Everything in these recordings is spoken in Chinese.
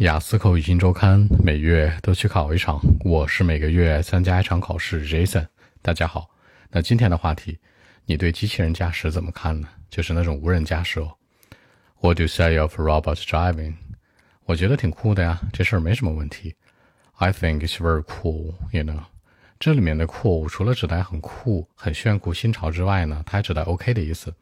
雅思口语新周刊每月都去考一场。我是每个月参加一场考试，Jason。大家好，那今天的话题，你对机器人驾驶怎么看呢？就是那种无人驾驶哦。What do you say of robot driving？我觉得挺酷的呀，这事儿没什么问题。I think it's very cool，you know。这里面的酷除了指代很酷、很炫酷、新潮之外呢，它还指代 OK 的意思。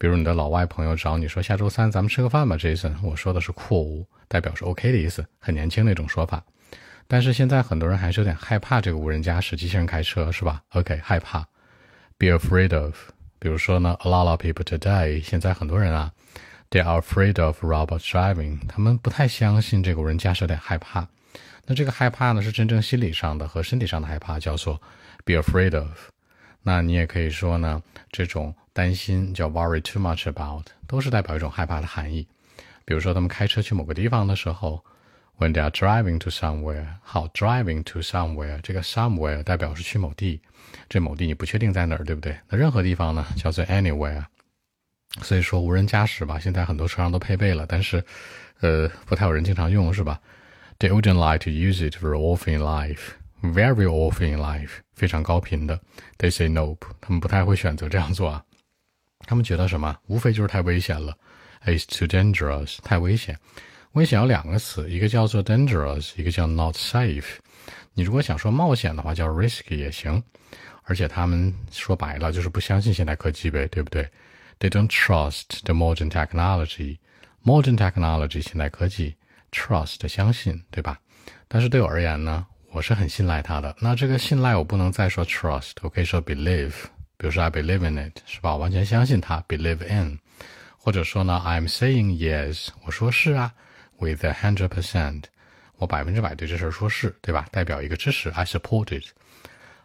比如你的老外朋友找你说下周三咱们吃个饭吧，Jason。我说的是 cool，代表是 OK 的意思，很年轻那种说法。但是现在很多人还是有点害怕这个无人驾驶机器人开车，是吧？OK，害怕，be afraid of。比如说呢，a lot of people today，现在很多人啊，they are afraid of robot driving，他们不太相信这个无人驾驶，有点害怕。那这个害怕呢，是真正心理上的和身体上的害怕，叫做 be afraid of。那你也可以说呢，这种。担心叫 worry too much about，都是代表一种害怕的含义。比如说，他们开车去某个地方的时候，when they are driving to somewhere，好，driving to somewhere，这个 somewhere 代表是去某地，这某地你不确定在哪儿，对不对？那任何地方呢，叫做 anywhere。所以说，无人驾驶吧，现在很多车上都配备了，但是，呃，不太有人经常用，是吧？They wouldn't like to use it very often in life，very often in life，非常高频的。They say nope，他们不太会选择这样做啊。他们觉得什么？无非就是太危险了，It's too dangerous，太危险。危险有两个词，一个叫做 dangerous，一个叫 not safe。你如果想说冒险的话，叫 risky 也行。而且他们说白了就是不相信现代科技呗，对不对？They don't trust the modern technology。Modern technology 现代科技，trust 相信，对吧？但是对我而言呢，我是很信赖它的。那这个信赖我不能再说 trust，我可以说 believe。比如说，I believe in it，是吧？我完全相信它，believe in，或者说呢，I'm saying yes，我说是啊，with a hundred percent，我百分之百对这事儿说是，对吧？代表一个支持，I support it。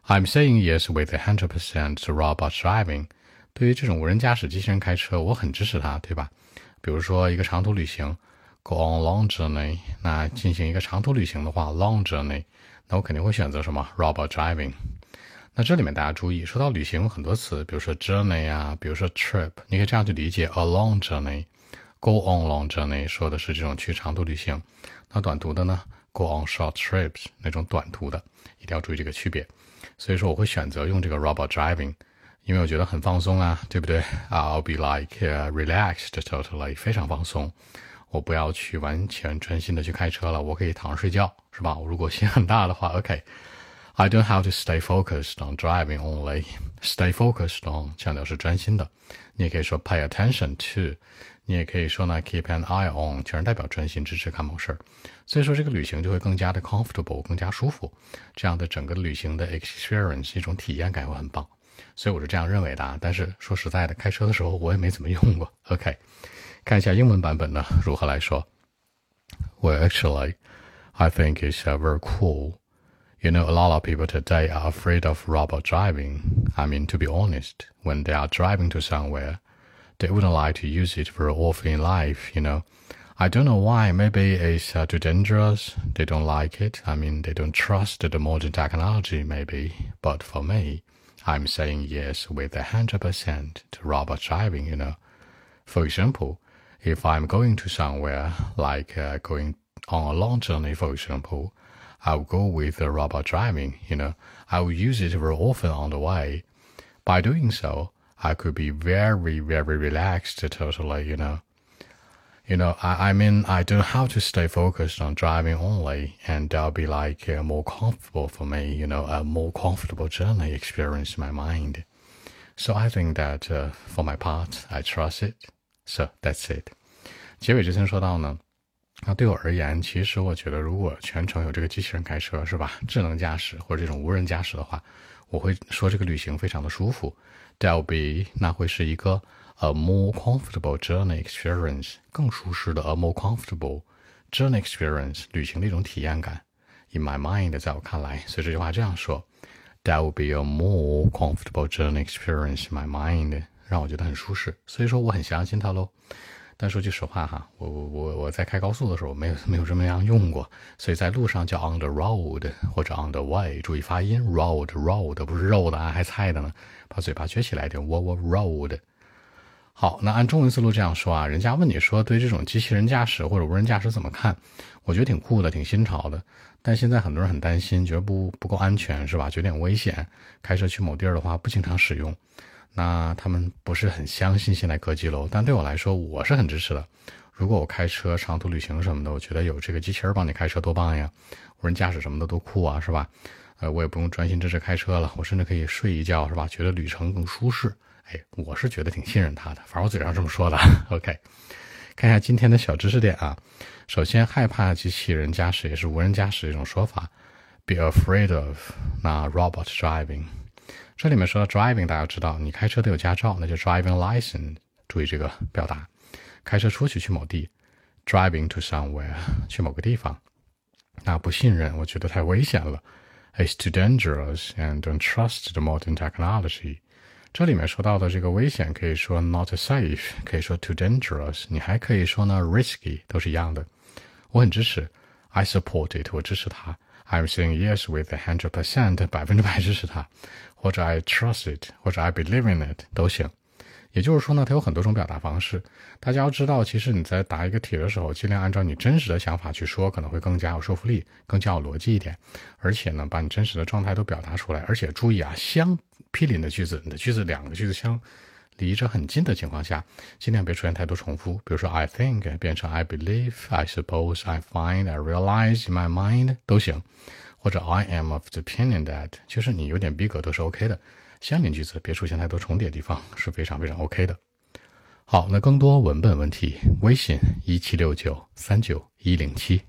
I'm saying yes with a hundred percent to robot driving。对于这种无人驾驶机器人开车，我很支持它，对吧？比如说一个长途旅行，go on long journey，那进行一个长途旅行的话，long journey，那我肯定会选择什么？robot driving。那这里面大家注意，说到旅行很多词，比如说 journey 啊，比如说 trip，你可以这样去理解：a long journey，go on long journey，说的是这种去长途旅行。那短途的呢，go on short trips，那种短途的，一定要注意这个区别。所以说我会选择用这个 robot driving，因为我觉得很放松啊，对不对？I'll be like relaxed totally，非常放松。我不要去完全专心的去开车了，我可以躺着睡觉，是吧？我如果心很大的话，OK。I don't have to stay focused on driving only. Stay focused on 强调是专心的，你也可以说 pay attention to，你也可以说呢 keep an eye on，全是代表专心致志干某事儿。所以说这个旅行就会更加的 comfortable，更加舒服，这样的整个旅行的 experience 一种体验感会很棒。所以我是这样认为的啊。但是说实在的，开车的时候我也没怎么用过。OK，看一下英文版本呢如何来说。Well, actually, I think it's very cool. You know, a lot of people today are afraid of robot driving. I mean, to be honest, when they are driving to somewhere, they wouldn't like to use it very often in life, you know. I don't know why. Maybe it's uh, too dangerous. They don't like it. I mean, they don't trust the modern technology, maybe. But for me, I'm saying yes with a hundred percent to robot driving, you know. For example, if I'm going to somewhere, like uh, going on a long journey, for example, I'll go with the robot driving, you know, I will use it very often on the way. By doing so, I could be very, very relaxed totally, you know. You know, I, I mean, I don't have to stay focused on driving only, and that'll be like uh, more comfortable for me, you know, a more comfortable journey experience in my mind. So I think that uh, for my part, I trust it. So that's it. 结尾之前说到呢， 那对我而言，其实我觉得，如果全程有这个机器人开车，是吧？智能驾驶或者这种无人驾驶的话，我会说这个旅行非常的舒服。That'll be 那会是一个 a more comfortable journey experience，更舒适的 a more comfortable journey experience 旅行的一种体验感。In my mind，在我看来，所以这句话这样说：That will be a more comfortable journey experience in my mind，让我觉得很舒适。所以说，我很相信它喽。但说句实话哈，我我我我在开高速的时候没有没有这么样用过，所以在路上叫 on the road 或者 on the way，注意发音，road road 不是肉的啊，还菜的呢，把嘴巴撅起来点，我我 road。好，那按中文思路这样说啊，人家问你说对这种机器人驾驶或者无人驾驶怎么看？我觉得挺酷的，挺新潮的。但现在很多人很担心，觉得不不够安全，是吧？觉得有点危险。开车去某地儿的话，不经常使用，那他们不是很相信现代科技喽。但对我来说，我是很支持的。如果我开车长途旅行什么的，我觉得有这个机器人帮你开车多棒呀！无人驾驶什么的多酷啊，是吧？呃，我也不用专心致志开车了，我甚至可以睡一觉，是吧？觉得旅程更舒适。哎，我是觉得挺信任他的，反正我嘴上这么说的。OK，看一下今天的小知识点啊。首先，害怕机器人驾驶也是无人驾驶的一种说法，be afraid of 那 robot driving。这里面说到 driving，大家知道，你开车得有驾照，那就 driving license。注意这个表达，开车出去去某地，driving to somewhere，去某个地方。那不信任，我觉得太危险了，it's too dangerous and don't trust the modern technology。这里面说到的这个危险，可以说 not safe，可以说 too dangerous，你还可以说呢 risky，都是一样的。我很支持，I support it，我支持它。I'm saying yes with a hundred percent，百分之百支持它， 或者 I trust it，或者 I believe in it 都行。也就是说呢，它有很多种表达方式。大家要知道，其实你在答一个题的时候，尽量按照你真实的想法去说，可能会更加有说服力，更加有逻辑一点。而且呢，把你真实的状态都表达出来。而且注意啊，相毗邻的句子，你的句子两个句子相离着很近的情况下，尽量别出现太多重复。比如说，I think 变成 I believe、I suppose、I find、I realize in my mind 都行。或者 I am of the opinion that，其实你有点逼格都是 OK 的。相邻句子别出现太多重叠地方是非常非常 OK 的。好，那更多文本问题，微信一七六九三九一零七。